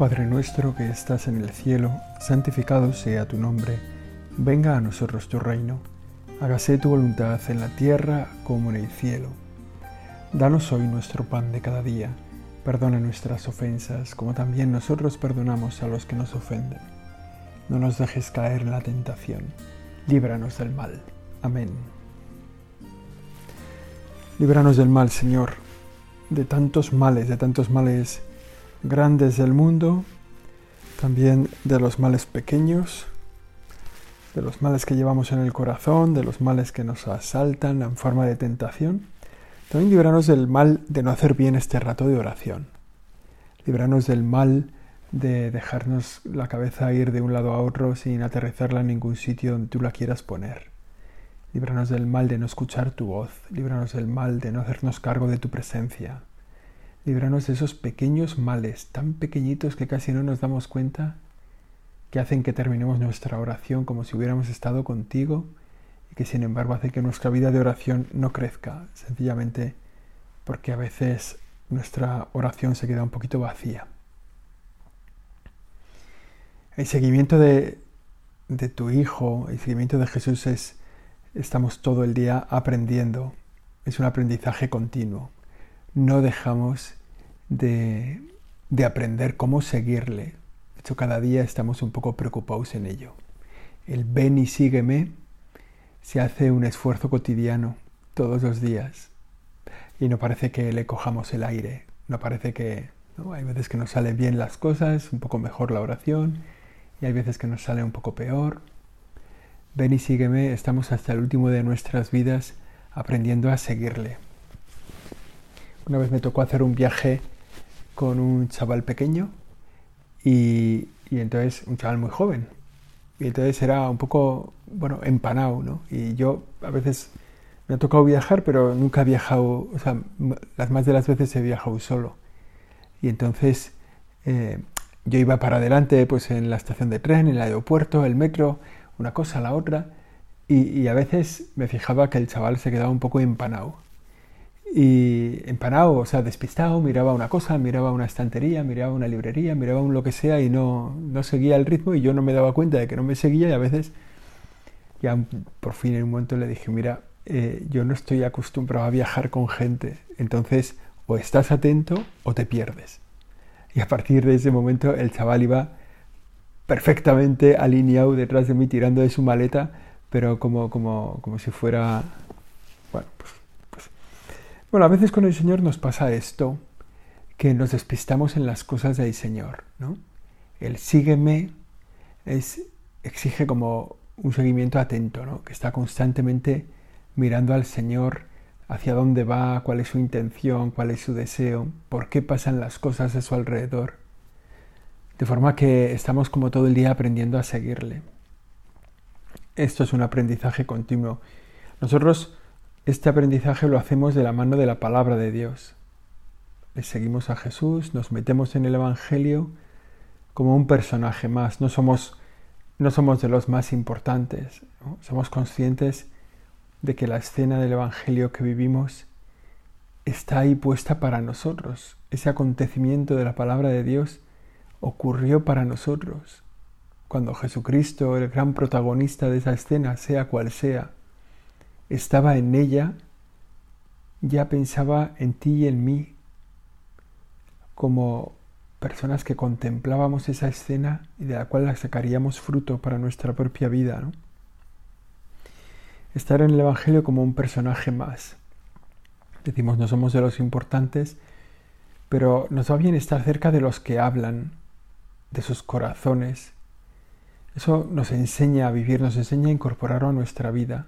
Padre nuestro que estás en el cielo, santificado sea tu nombre, venga a nosotros tu reino, hágase tu voluntad en la tierra como en el cielo. Danos hoy nuestro pan de cada día, perdona nuestras ofensas como también nosotros perdonamos a los que nos ofenden. No nos dejes caer en la tentación, líbranos del mal. Amén. Líbranos del mal, Señor, de tantos males, de tantos males grandes del mundo, también de los males pequeños, de los males que llevamos en el corazón, de los males que nos asaltan en forma de tentación. También libranos del mal de no hacer bien este rato de oración. Libranos del mal de dejarnos la cabeza ir de un lado a otro sin aterrizarla en ningún sitio donde tú la quieras poner. Líbranos del mal de no escuchar tu voz. Líbranos del mal de no hacernos cargo de tu presencia. Líbranos de esos pequeños males, tan pequeñitos que casi no nos damos cuenta, que hacen que terminemos nuestra oración como si hubiéramos estado contigo y que sin embargo hace que nuestra vida de oración no crezca, sencillamente porque a veces nuestra oración se queda un poquito vacía. El seguimiento de, de tu Hijo, el seguimiento de Jesús es, estamos todo el día aprendiendo, es un aprendizaje continuo no dejamos de, aprender cómo seguirle. De hecho, cada día estamos un poco preocupados en ello. El ven y sígueme se hace un esfuerzo cotidiano todos los días y no parece que le cojamos el aire, no parece que hay veces que nos salen bien las cosas, un poco mejor la oración y hay veces que nos sale un poco peor. Ven y sígueme, estamos hasta el último de nuestras vidas aprendiendo a seguirle. Una vez me tocó hacer un viaje con un chaval pequeño y, entonces un chaval muy joven. Y entonces era un poco, bueno, empanado, ¿no? Y yo a veces me ha tocado viajar, pero nunca he viajado, o sea, las más de las veces he viajado solo. Y entonces eh, yo iba para adelante, pues en la estación de tren, en el aeropuerto, el metro, una cosa, la otra, y, y a veces me fijaba que el chaval se quedaba un poco empanado y empanado, o sea, despistado, miraba una cosa, miraba una estantería, miraba una librería, miraba un lo que sea y no, no seguía el ritmo y yo no me daba cuenta de que no me seguía y a veces ya por fin en un momento le dije, mira, eh, yo no estoy acostumbrado a viajar con gente, entonces o estás atento o te pierdes. Y a partir de ese momento el chaval iba perfectamente alineado detrás de mí tirando de su maleta, pero como, como, como si fuera, bueno, pues bueno, a veces con el Señor nos pasa esto, que nos despistamos en las cosas del Señor, ¿no? El sígueme es, exige como un seguimiento atento, ¿no? Que está constantemente mirando al Señor hacia dónde va, cuál es su intención, cuál es su deseo, por qué pasan las cosas a su alrededor. De forma que estamos como todo el día aprendiendo a seguirle. Esto es un aprendizaje continuo. Nosotros este aprendizaje lo hacemos de la mano de la palabra de Dios. Le seguimos a Jesús, nos metemos en el Evangelio como un personaje más. No somos, no somos de los más importantes. Somos conscientes de que la escena del Evangelio que vivimos está ahí puesta para nosotros. Ese acontecimiento de la palabra de Dios ocurrió para nosotros. Cuando Jesucristo, el gran protagonista de esa escena, sea cual sea, estaba en ella, ya pensaba en ti y en mí como personas que contemplábamos esa escena y de la cual sacaríamos fruto para nuestra propia vida. Estar en el Evangelio como un personaje más. Decimos, no somos de los importantes, pero nos va bien estar cerca de los que hablan, de sus corazones. Eso nos enseña a vivir, nos enseña a incorporarlo a nuestra vida.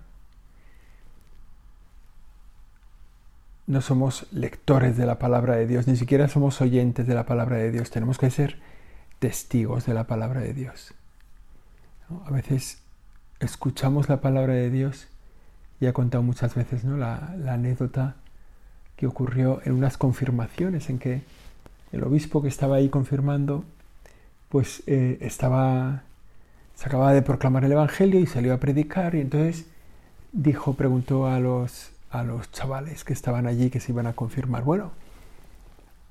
No somos lectores de la palabra de Dios, ni siquiera somos oyentes de la palabra de Dios, tenemos que ser testigos de la palabra de Dios. A veces escuchamos la palabra de Dios y he contado muchas veces ¿no? la, anécdota que ocurrió en unas confirmaciones en que el obispo que estaba ahí confirmando pues eh, estaba se acababa de proclamar el evangelio y salió a predicar y entonces dijo preguntó a los a los chavales que estaban allí que se iban a confirmar. Bueno,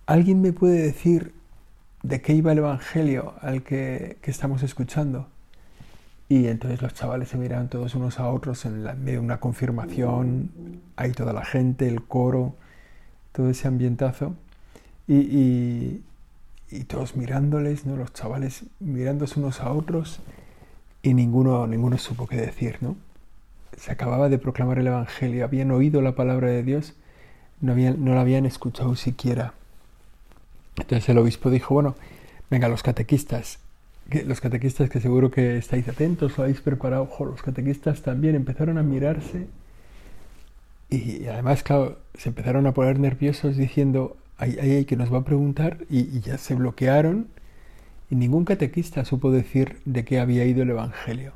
¿alguien me puede decir de qué iba el Evangelio al que, estamos escuchando. Y entonces los chavales se miraban todos unos a otros en medio de una confirmación, ahí toda la gente, el coro, todo ese ambientazo. Y, y, todos mirándoles, ¿no? los chavales mirándose unos a otros y ninguno, ninguno supo qué decir. ¿no? Se acababa de proclamar el Evangelio, habían oído la palabra de Dios, no, no la habían escuchado siquiera. Entonces el obispo dijo, bueno, venga, los catequistas, los catequistas que seguro que estáis atentos, lo habéis preparado, ojo, los catequistas también empezaron a mirarse y, además, claro, se empezaron a poner nerviosos diciendo, hay, hay, que nos va a preguntar y, ya se bloquearon y ningún catequista supo decir de qué había ido el Evangelio.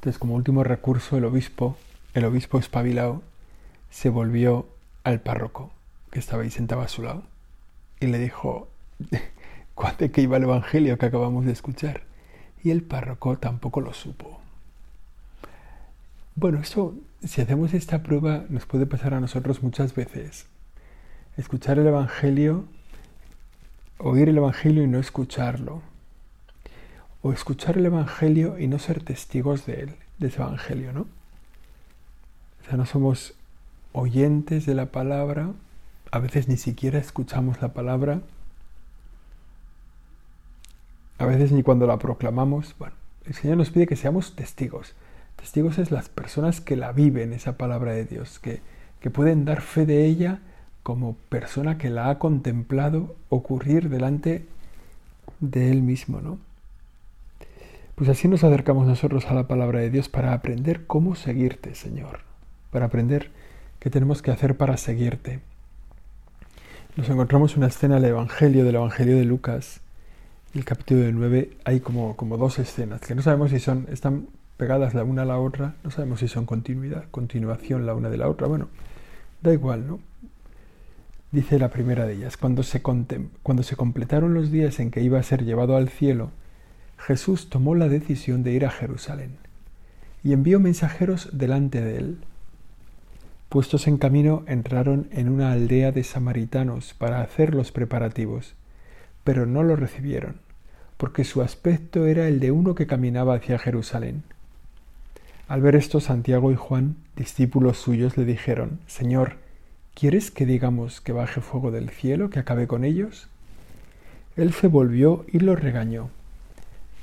Entonces, como último recurso, el obispo, el obispo espabilado, se volvió al párroco que estaba ahí sentado a su lado y le dijo de qué iba el Evangelio que acabamos de escuchar. Y el párroco tampoco lo supo. Bueno, eso, si hacemos esta prueba, nos puede pasar a nosotros muchas veces. Escuchar el Evangelio, oír el Evangelio y no escucharlo. O escuchar el Evangelio y no ser testigos de él, de ese Evangelio, ¿no? O sea, no somos oyentes de la palabra, a veces ni siquiera escuchamos la palabra, a veces ni cuando la proclamamos. Bueno, el Señor nos pide que seamos testigos. Testigos es las personas que la viven, esa palabra de Dios, que, que pueden dar fe de ella como persona que la ha contemplado ocurrir delante de Él mismo, ¿no? Pues así nos acercamos nosotros a la palabra de Dios para aprender cómo seguirte, Señor, para aprender qué tenemos que hacer para seguirte. Nos encontramos una escena del Evangelio, del Evangelio de Lucas, el capítulo 9, hay como, como dos escenas, que no sabemos si son, están pegadas la una a la otra, no sabemos si son continuidad, continuación la una de la otra, bueno, da igual, ¿no? Dice la primera de ellas, cuando se, cuando se completaron los días en que iba a ser llevado al cielo, Jesús tomó la decisión de ir a Jerusalén y envió mensajeros delante de él Puestos en camino, entraron en una aldea de samaritanos para hacer los preparativos, pero no lo recibieron, porque su aspecto era el de uno que caminaba hacia Jerusalén. Al ver esto, Santiago y Juan, discípulos suyos, le dijeron, Señor, ¿quieres que digamos que baje fuego del cielo, que acabe con ellos? Él se volvió y los regañó,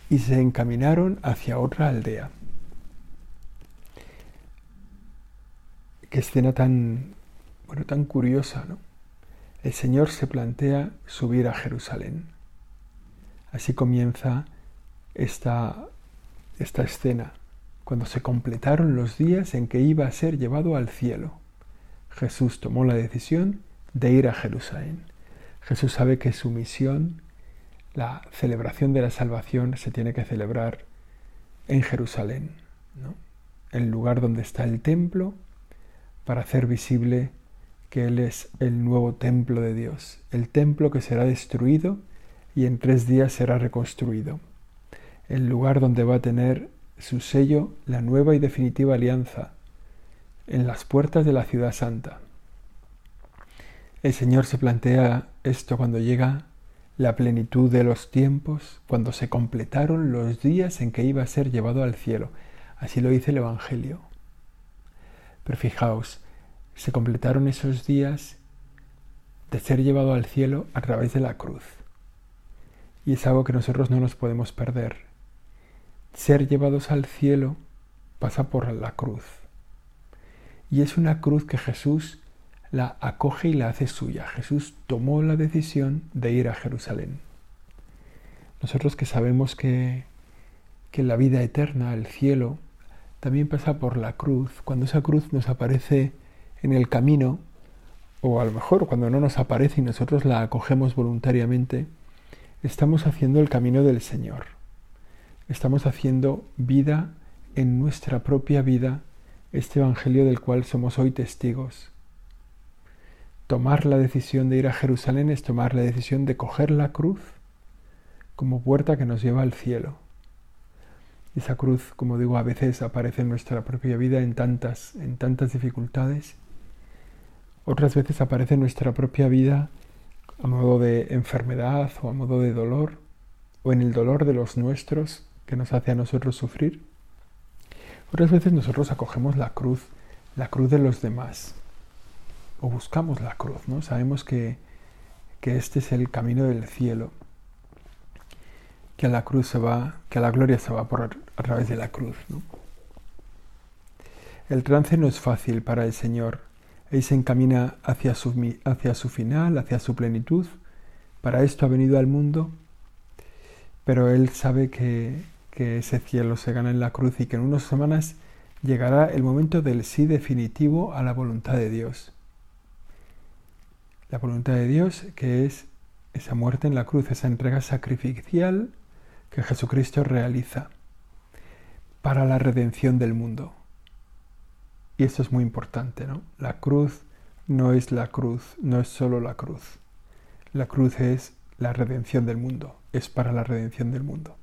y se encaminaron hacia otra aldea. Qué escena tan, bueno, tan curiosa, ¿no? El Señor se plantea subir a Jerusalén. Así comienza esta, esta escena, cuando se completaron los días en que iba a ser llevado al cielo. Jesús tomó la decisión de ir a Jerusalén. Jesús sabe que su misión, la celebración de la salvación, se tiene que celebrar en Jerusalén, el lugar donde está el templo para hacer visible que Él es el nuevo templo de Dios, el templo que será destruido y en tres días será reconstruido, el lugar donde va a tener su sello la nueva y definitiva alianza, en las puertas de la ciudad santa. El Señor se plantea esto cuando llega la plenitud de los tiempos, cuando se completaron los días en que iba a ser llevado al cielo. Así lo dice el Evangelio. Pero fijaos, se completaron esos días de ser llevado al cielo a través de la cruz. Y es algo que nosotros no nos podemos perder. Ser llevados al cielo pasa por la cruz. Y es una cruz que Jesús la acoge y la hace suya. Jesús tomó la decisión de ir a Jerusalén. Nosotros que sabemos que, que la vida eterna, el cielo, también pasa por la cruz. Cuando esa cruz nos aparece en el camino, o a lo mejor cuando no nos aparece y nosotros la acogemos voluntariamente, estamos haciendo el camino del Señor. Estamos haciendo vida en nuestra propia vida este Evangelio del cual somos hoy testigos. Tomar la decisión de ir a Jerusalén es tomar la decisión de coger la cruz como puerta que nos lleva al cielo. Esa cruz, como digo, a veces aparece en nuestra propia vida en tantas, en tantas dificultades. Otras veces aparece en nuestra propia vida a modo de enfermedad o a modo de dolor, o en el dolor de los nuestros que nos hace a nosotros sufrir. Otras veces nosotros acogemos la cruz, la cruz de los demás, o buscamos la cruz, ¿no? Sabemos que, que este es el camino del cielo, que a la cruz se va, que a la gloria se va por a través de la cruz. El trance no es fácil para el Señor. Él se encamina hacia su, hacia su final, hacia su plenitud. Para esto ha venido al mundo, pero Él sabe que, que ese cielo se gana en la cruz y que en unas semanas llegará el momento del sí definitivo a la voluntad de Dios. La voluntad de Dios que es esa muerte en la cruz, esa entrega sacrificial que Jesucristo realiza para la redención del mundo. Y esto es muy importante, ¿no? La cruz no es la cruz, no es solo la cruz. La cruz es la redención del mundo, es para la redención del mundo.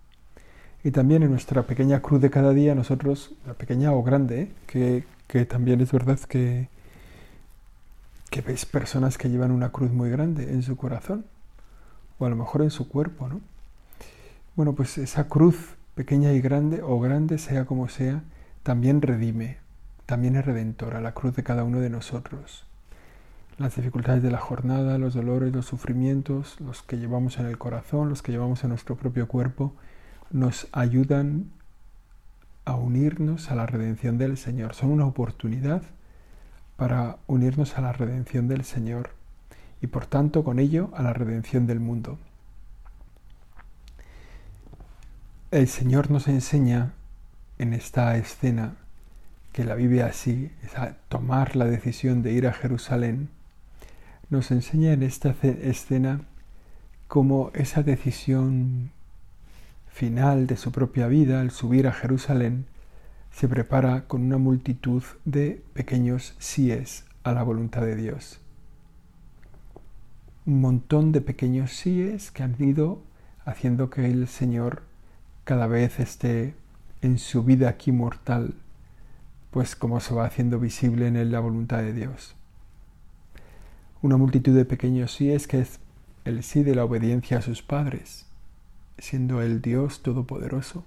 Y también en nuestra pequeña cruz de cada día, nosotros, la pequeña o grande, ¿eh? que, que, también es verdad que, que veis personas que llevan una cruz muy grande en su corazón, o a lo mejor en su cuerpo, ¿no? Bueno, pues esa cruz, pequeña y grande, o grande, sea como sea, también redime, también es redentora, la cruz de cada uno de nosotros. Las dificultades de la jornada, los dolores, los sufrimientos, los que llevamos en el corazón, los que llevamos en nuestro propio cuerpo, nos ayudan a unirnos a la redención del Señor. Son una oportunidad para unirnos a la redención del Señor y por tanto con ello a la redención del mundo. El Señor nos enseña en esta escena que la vive así, es a tomar la decisión de ir a Jerusalén, nos enseña en esta escena cómo esa decisión final de su propia vida, al subir a Jerusalén, se prepara con una multitud de pequeños síes a la voluntad de Dios. Un montón de pequeños síes que han ido haciendo que el Señor cada vez esté en su vida aquí mortal pues como se va haciendo visible en él la voluntad de Dios. Una multitud de pequeños sí es que es el sí de la obediencia a sus padres, siendo el Dios todopoderoso.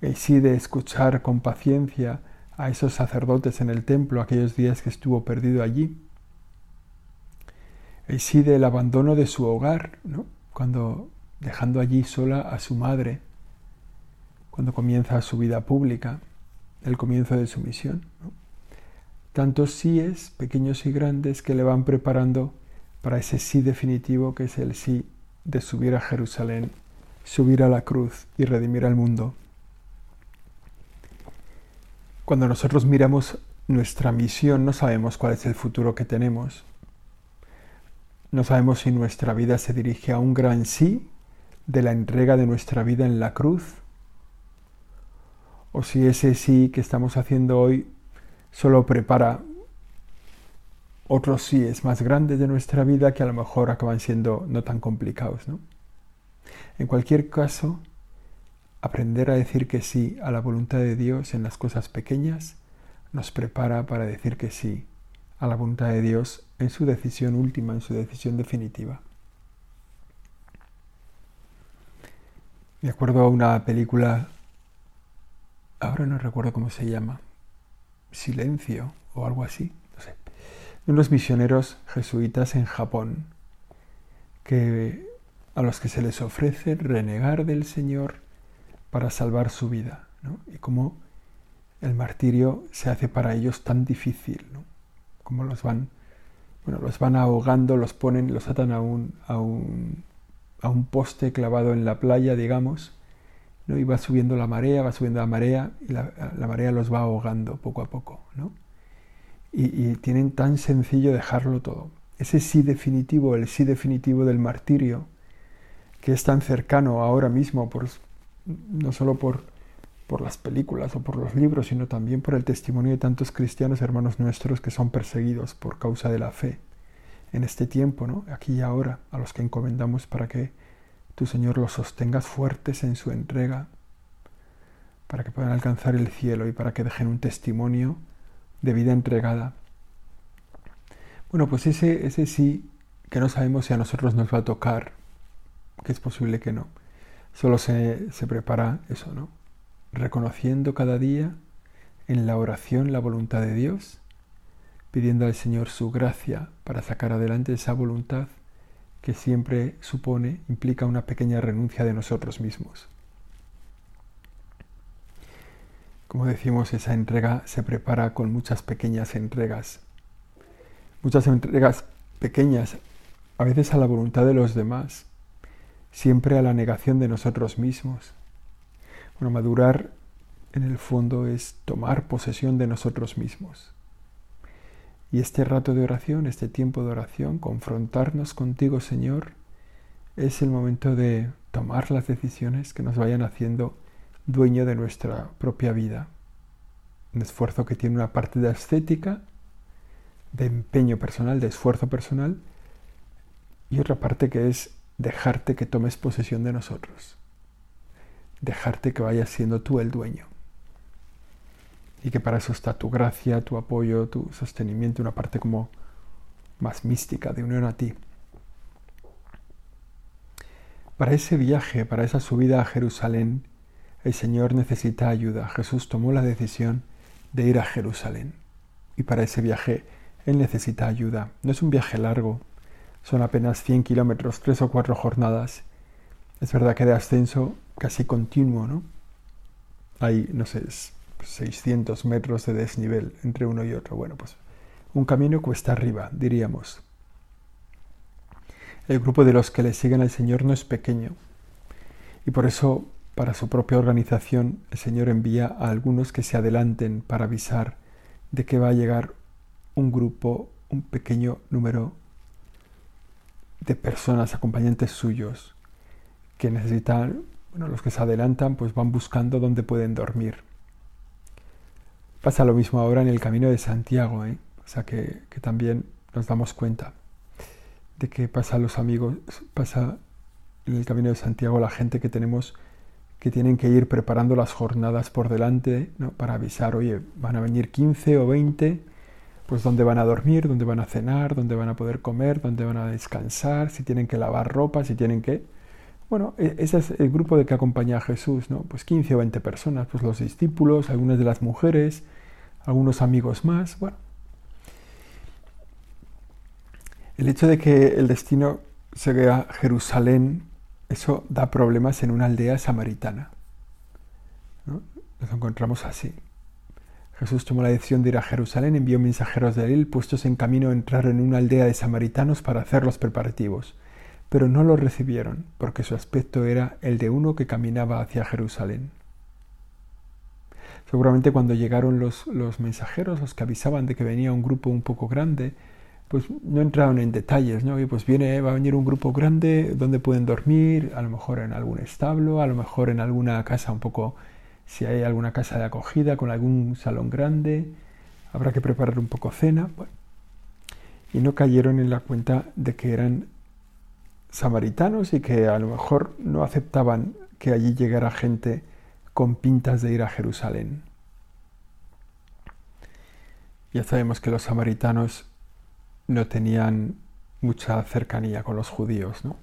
El sí de escuchar con paciencia a esos sacerdotes en el templo aquellos días que estuvo perdido allí. El sí del abandono de su hogar, cuando dejando allí sola a su madre, cuando comienza su vida pública el comienzo de su misión. Tantos síes, pequeños y grandes, que le van preparando para ese sí definitivo que es el sí de subir a Jerusalén, subir a la cruz y redimir al mundo. Cuando nosotros miramos nuestra misión no sabemos cuál es el futuro que tenemos. No sabemos si nuestra vida se dirige a un gran sí de la entrega de nuestra vida en la cruz o si ese sí que estamos haciendo hoy solo prepara otros síes más grandes de nuestra vida que a lo mejor acaban siendo no tan complicados. ¿no? En cualquier caso, aprender a decir que sí a la voluntad de Dios en las cosas pequeñas nos prepara para decir que sí a la voluntad de Dios en su decisión última, en su decisión definitiva. Me acuerdo a una película ahora no recuerdo cómo se llama, silencio o algo así, no sé, de unos misioneros jesuitas en Japón que a los que se les ofrece renegar del Señor para salvar su vida, ¿no? y cómo el martirio se hace para ellos tan difícil, ¿no? como los van, bueno, los van ahogando, los ponen, los atan a un, a un, a un poste clavado en la playa, digamos, y va subiendo la marea, va subiendo la marea y la, marea los va ahogando poco a poco. ¿no? Y, tienen tan sencillo dejarlo todo. Ese sí definitivo, el sí definitivo del martirio, que es tan cercano ahora mismo, por, no solo por, por las películas o por los libros, sino también por el testimonio de tantos cristianos hermanos nuestros que son perseguidos por causa de la fe en este tiempo, ¿no? aquí y ahora, a los que encomendamos para que tu Señor los sostengas fuertes en su entrega, para que puedan alcanzar el cielo y para que dejen un testimonio de vida entregada. Bueno, pues ese, ese sí que no sabemos si a nosotros nos va a tocar, que es posible que no. Solo se, se prepara eso, ¿no? Reconociendo cada día en la oración la voluntad de Dios, pidiendo al Señor su gracia para sacar adelante esa voluntad que siempre supone, implica una pequeña renuncia de nosotros mismos. Como decimos, esa entrega se prepara con muchas pequeñas entregas. Muchas entregas pequeñas, a veces a la voluntad de los demás, siempre a la negación de nosotros mismos. Bueno, madurar en el fondo es tomar posesión de nosotros mismos. Y este rato de oración, este tiempo de oración, confrontarnos contigo, Señor, es el momento de tomar las decisiones que nos vayan haciendo dueño de nuestra propia vida. Un esfuerzo que tiene una parte de estética, de empeño personal, de esfuerzo personal, y otra parte que es dejarte que tomes posesión de nosotros. Dejarte que vayas siendo tú el dueño y que para eso está tu gracia, tu apoyo, tu sostenimiento, una parte como más mística de unión a ti. Para ese viaje, para esa subida a Jerusalén, el Señor necesita ayuda. Jesús tomó la decisión de ir a Jerusalén. Y para ese viaje, Él necesita ayuda. No es un viaje largo, son apenas 100 kilómetros, tres o cuatro jornadas. Es verdad que de ascenso casi continuo, ¿no? Hay, no sé, 600 metros de desnivel entre uno y otro. Bueno, pues un camino cuesta arriba, diríamos. El grupo de los que le siguen al Señor no es pequeño y por eso para su propia organización el Señor envía a algunos que se adelanten para avisar de que va a llegar un grupo, un pequeño número de personas, acompañantes suyos, que necesitan, bueno, los que se adelantan pues van buscando dónde pueden dormir. Pasa lo mismo ahora en el camino de Santiago, ¿eh? o sea que, también nos damos cuenta de que pasa los amigos, pasa en el camino de Santiago la gente que tenemos que tienen que ir preparando las jornadas por delante ¿no? para avisar, oye, van a venir 15 o 20, pues dónde van a dormir, dónde van a cenar, dónde van a poder comer, dónde van a descansar, si tienen que lavar ropa, si tienen que... Bueno, e, ese es el grupo de que acompaña a Jesús, ¿no? Pues 15 o 20 personas, pues los discípulos, algunas de las mujeres, algunos amigos más. Bueno, el hecho de que el destino se vea Jerusalén, eso da problemas en una aldea samaritana. ¿no? Nos encontramos así. Jesús tomó la decisión de ir a Jerusalén, envió mensajeros de él, puestos en camino a entrar en una aldea de samaritanos para hacer los preparativos pero no lo recibieron, porque su aspecto era el de uno que caminaba hacia Jerusalén. Seguramente cuando llegaron los, los, mensajeros, los que avisaban de que venía un grupo un poco grande, pues no entraron en detalles, ¿no? Y pues viene, va a venir un grupo grande, donde pueden dormir? A lo mejor en algún establo, a lo mejor en alguna casa un poco, si hay alguna casa de acogida con algún salón grande, habrá que preparar un poco cena. Y no cayeron en la cuenta de que eran samaritanos y que a lo mejor no aceptaban que allí llegara gente con pintas de ir a Jerusalén. Ya sabemos que los samaritanos no tenían mucha cercanía con los judíos, ¿no?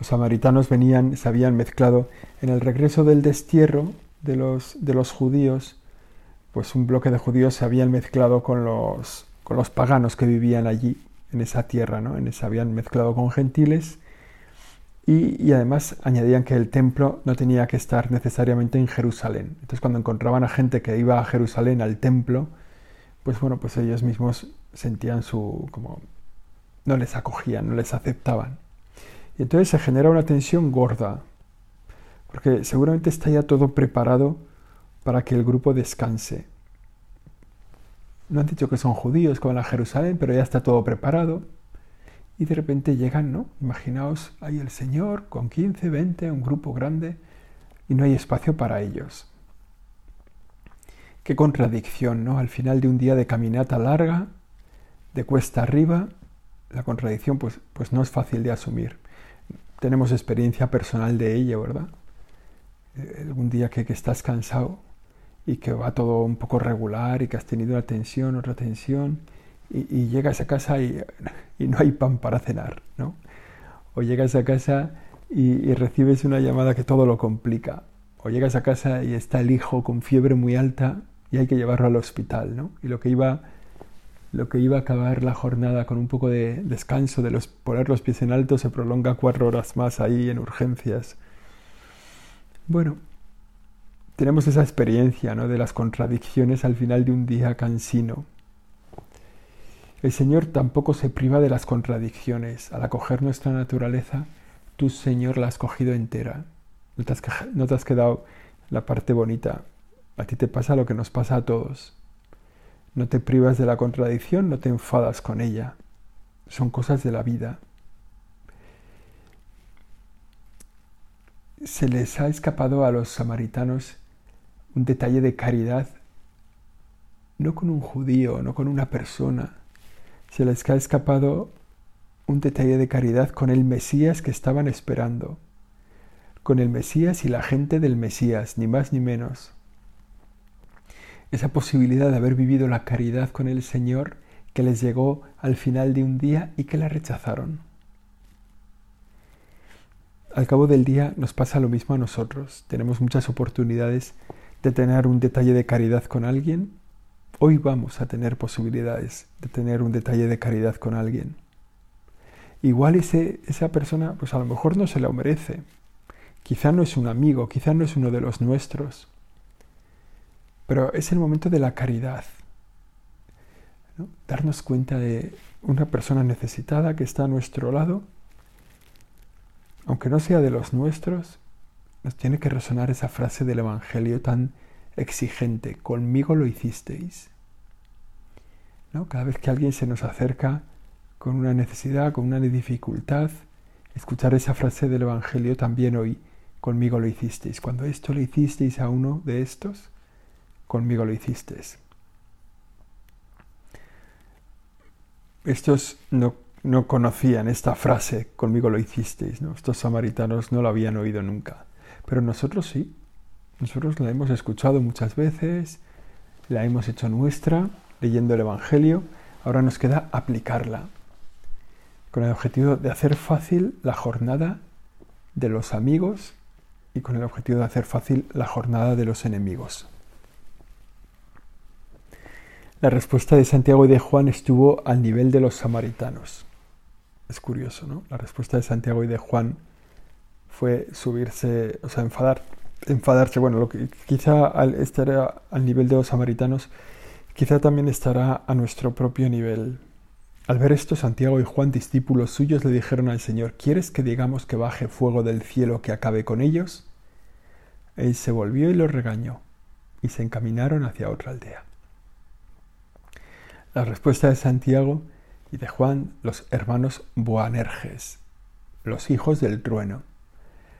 Los samaritanos venían, se habían mezclado en el regreso del destierro de los, de los judíos, pues un bloque de judíos se habían mezclado con los, con los paganos que vivían allí, en esa tierra, ¿no? En se habían mezclado con gentiles y, además añadían que el templo no tenía que estar necesariamente en Jerusalén. Entonces cuando encontraban a gente que iba a Jerusalén, al templo, pues bueno, pues ellos mismos sentían su, como, no les acogían, no les aceptaban. Y entonces se genera una tensión gorda, porque seguramente está ya todo preparado para que el grupo descanse. No han dicho que son judíos que van a Jerusalén, pero ya está todo preparado. Y de repente llegan, ¿no? Imaginaos ahí el Señor con 15, 20, un grupo grande, y no hay espacio para ellos. Qué contradicción, ¿no? Al final de un día de caminata larga, de cuesta arriba, la contradicción pues, pues no es fácil de asumir. Tenemos experiencia personal de ello, ¿verdad? Eh, algún día que, estás cansado y que va todo un poco regular y que has tenido una tensión, otra tensión, y, llegas a casa y, no hay pan para cenar, ¿no? O llegas a casa y, recibes una llamada que todo lo complica. O llegas a casa y está el hijo con fiebre muy alta y hay que llevarlo al hospital. Y lo que iba, lo que iba a acabar la jornada con un poco de descanso, de los, poner los pies en alto, se prolonga cuatro horas más ahí en urgencias. Bueno, tenemos esa experiencia ¿no? de las contradicciones al final de un día cansino. El Señor tampoco se priva de las contradicciones. Al acoger nuestra naturaleza, tú, Señor, la has cogido entera. No te has, no te has quedado la parte bonita. A ti te pasa lo que nos pasa a todos. No te privas de la contradicción, no te enfadas con ella. Son cosas de la vida. Se les ha escapado a los samaritanos un detalle de caridad, no con un judío, no con una persona. Se les ha escapado un detalle de caridad con el Mesías que estaban esperando, con el Mesías y la gente del Mesías, ni más ni menos. Esa posibilidad de haber vivido la caridad con el Señor que les llegó al final de un día y que la rechazaron. Al cabo del día nos pasa lo mismo a nosotros. Tenemos muchas oportunidades de tener un detalle de caridad con alguien, hoy vamos a tener posibilidades de tener un detalle de caridad con alguien. Igual ese, esa persona, pues a lo mejor no se lo merece. Quizá no es un amigo, quizá no es uno de los nuestros. Pero es el momento de la caridad. Darnos cuenta de una persona necesitada que está a nuestro lado, aunque no sea de los nuestros, nos tiene que resonar esa frase del Evangelio tan exigente, conmigo lo hicisteis. ¿No? Cada vez que alguien se nos acerca con una necesidad, con una dificultad, escuchar esa frase del Evangelio también hoy, conmigo lo hicisteis. Cuando esto le hicisteis a uno de estos, conmigo lo hicisteis. Estos no, no conocían esta frase, conmigo lo hicisteis, ¿no? estos samaritanos no lo habían oído nunca. Pero nosotros sí. Nosotros la hemos escuchado muchas veces, la hemos hecho nuestra, leyendo el Evangelio. Ahora nos queda aplicarla, con el objetivo de hacer fácil la jornada de los amigos y con el objetivo de hacer fácil la jornada de los enemigos. La respuesta de Santiago y de Juan estuvo al nivel de los samaritanos. Es curioso, ¿no? La respuesta de Santiago y de Juan fue subirse, o sea, enfadar, enfadarse. Bueno, lo que quizá al estar al nivel de los samaritanos, quizá también estará a nuestro propio nivel. Al ver esto, Santiago y Juan, discípulos suyos, le dijeron al Señor, ¿quieres que digamos que baje fuego del cielo que acabe con ellos? Él se volvió y los regañó, y se encaminaron hacia otra aldea. La respuesta de Santiago y de Juan, los hermanos Boanerges, los hijos del trueno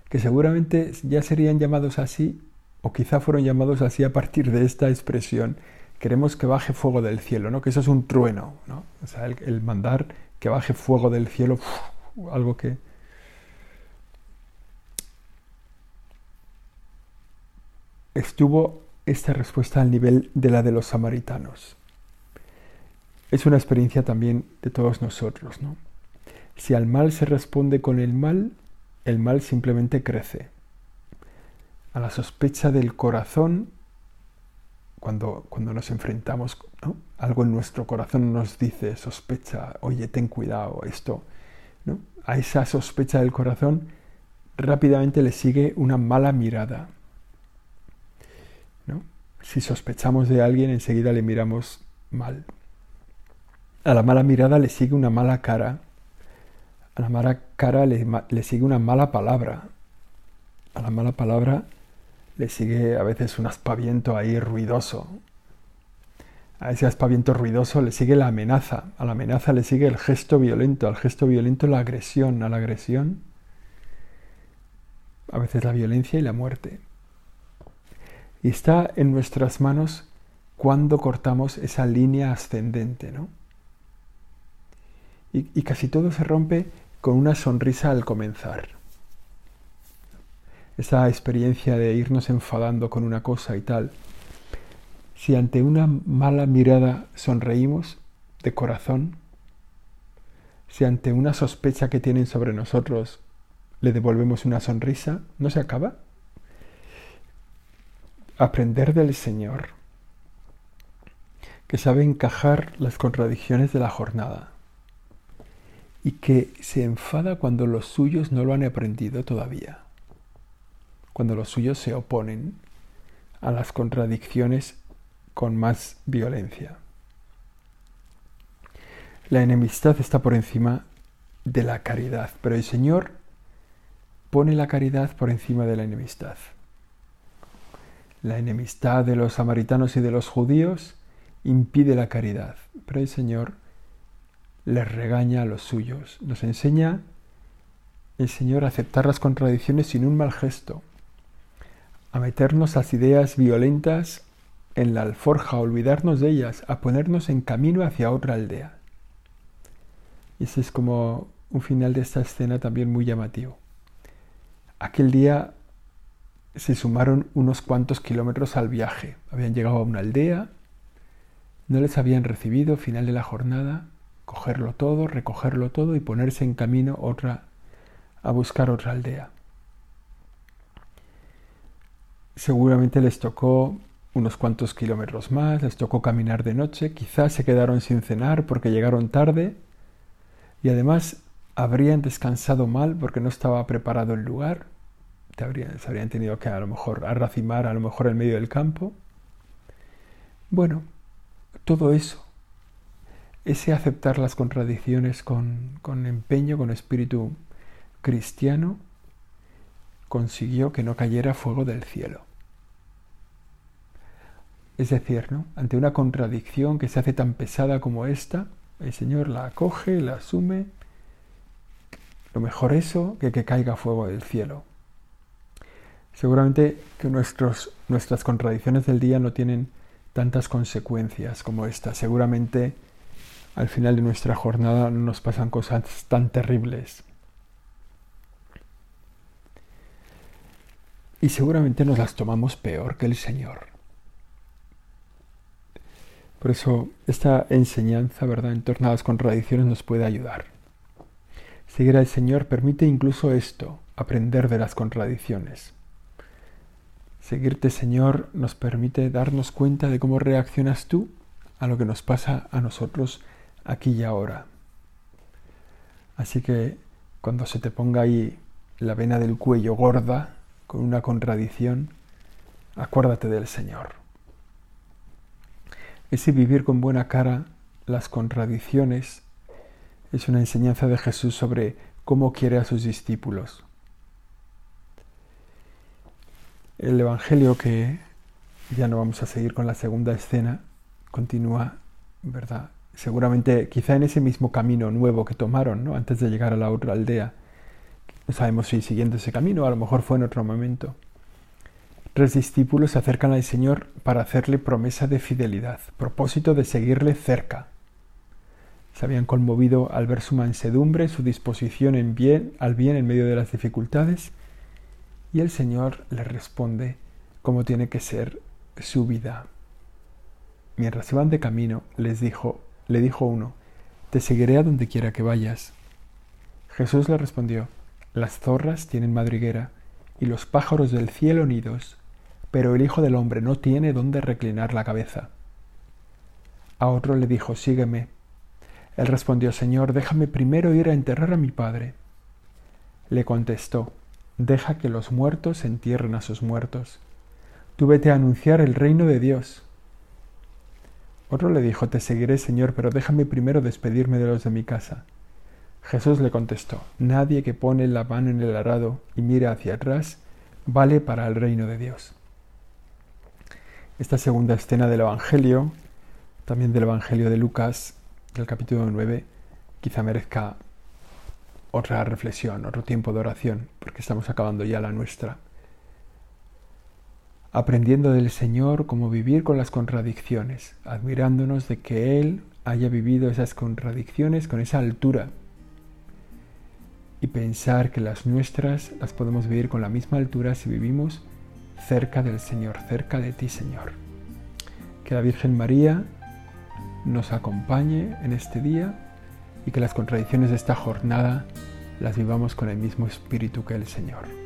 que seguramente ya serían llamados así, o quizá fueron llamados así a partir de esta expresión. Queremos que baje fuego del cielo, ¿no? Que eso es un trueno, ¿no? O sea, el, mandar que baje fuego del cielo, algo que... Estuvo esta respuesta al nivel de la de los samaritanos. Es una experiencia también de todos nosotros, ¿no? Si al mal se responde con el mal, el mal simplemente crece. A la sospecha del corazón, cuando, cuando nos enfrentamos, algo en nuestro corazón nos dice, sospecha, oye, ten cuidado, esto. ¿no? A esa sospecha del corazón rápidamente le sigue una mala mirada. ¿no? Si sospechamos de alguien, enseguida le miramos mal. A la mala mirada le sigue una mala cara a la mala cara le, sigue una mala palabra. A la mala palabra le sigue a veces un aspaviento ahí ruidoso. A ese aspaviento ruidoso le sigue la amenaza. A la amenaza le sigue el gesto violento. Al gesto violento la agresión. A la agresión a veces la violencia y la muerte. Y está en nuestras manos cuando cortamos esa línea ascendente, ¿no? Y, casi todo se rompe con una sonrisa al comenzar. Esa experiencia de irnos enfadando con una cosa y tal. Si ante una mala mirada sonreímos, de corazón, si ante una sospecha que tienen sobre nosotros le devolvemos una sonrisa, ¿no se acaba? Aprender del Señor, que sabe encajar las contradicciones de la jornada y que se enfada cuando los suyos no lo han aprendido todavía, cuando los suyos se oponen a las contradicciones con más violencia. La enemistad está por encima de la caridad, pero el Señor pone la caridad por encima de la enemistad. La enemistad de los samaritanos y de los judíos impide la caridad, pero el Señor les regaña a los suyos, nos enseña el Señor a aceptar las contradicciones sin un mal gesto, a meternos las ideas violentas en la alforja, a olvidarnos de ellas, a ponernos en camino hacia otra aldea. Y ese es como un final de esta escena también muy llamativo. Aquel día se sumaron unos cuantos kilómetros al viaje. Habían llegado a una aldea, no les habían recibido, final de la jornada, cogerlo todo, recogerlo todo y ponerse en camino otra a buscar otra aldea. Seguramente les tocó unos cuantos kilómetros más, les tocó caminar de noche, quizás se quedaron sin cenar porque llegaron tarde y además habrían descansado mal porque no estaba preparado el lugar, se habrían tenido que a lo mejor arracimar a lo mejor en medio del campo. Bueno, todo eso, ese aceptar las contradicciones con, con empeño, con espíritu cristiano, consiguió que no cayera fuego del cielo. Es decir, ¿no? ante una contradicción que se hace tan pesada como esta, el Señor la acoge, la asume. Lo mejor eso que que caiga fuego del cielo. Seguramente que nuestros, nuestras contradicciones del día no tienen tantas consecuencias como esta. Seguramente al final de nuestra jornada no nos pasan cosas tan terribles. Y seguramente nos las tomamos peor que el Señor. Por eso esta enseñanza, ¿verdad?, en torno a las contradicciones nos puede ayudar. Seguir al Señor permite incluso esto, aprender de las contradicciones. Seguirte, Señor, nos permite darnos cuenta de cómo reaccionas tú a lo que nos pasa a nosotros aquí y ahora. Así que cuando se te ponga ahí la vena del cuello gorda con una contradicción, acuérdate del Señor ese vivir con buena cara las contradicciones es una enseñanza de Jesús sobre cómo quiere a sus discípulos. El Evangelio que ya no vamos a seguir con la segunda escena continúa, ¿verdad? Seguramente quizá en ese mismo camino nuevo que tomaron, ¿no? Antes de llegar a la otra aldea. No sabemos si siguiendo ese camino, a lo mejor fue en otro momento. Tres discípulos se acercan al Señor para hacerle promesa de fidelidad, propósito de seguirle cerca. Se habían conmovido al ver su mansedumbre, su disposición en bien, al bien en medio de las dificultades, y el Señor les responde cómo tiene que ser su vida. Mientras iban de camino, les dijo, le dijo uno, Te seguiré a donde quiera que vayas. Jesús le respondió, Las zorras tienen madriguera y los pájaros del cielo nidos, pero el Hijo del Hombre no tiene dónde reclinar la cabeza. A otro le dijo, Sígueme. Él respondió, Señor, déjame primero ir a enterrar a mi padre. Le contestó, Deja que los muertos entierren a sus muertos. Tú vete a anunciar el reino de Dios. Otro le dijo, Te seguiré, Señor, pero déjame primero despedirme de los de mi casa. Jesús le contestó, Nadie que pone la mano en el arado y mira hacia atrás vale para el reino de Dios. Esta segunda escena del Evangelio, también del Evangelio de Lucas, del capítulo 9, quizá merezca otra reflexión, otro tiempo de oración, porque estamos acabando ya la nuestra. Aprendiendo del Señor cómo vivir con las contradicciones, admirándonos de que Él haya vivido esas contradicciones con esa altura y pensar que las nuestras las podemos vivir con la misma altura si vivimos cerca del Señor, cerca de ti, Señor. Que la Virgen María nos acompañe en este día y que las contradicciones de esta jornada las vivamos con el mismo espíritu que el Señor.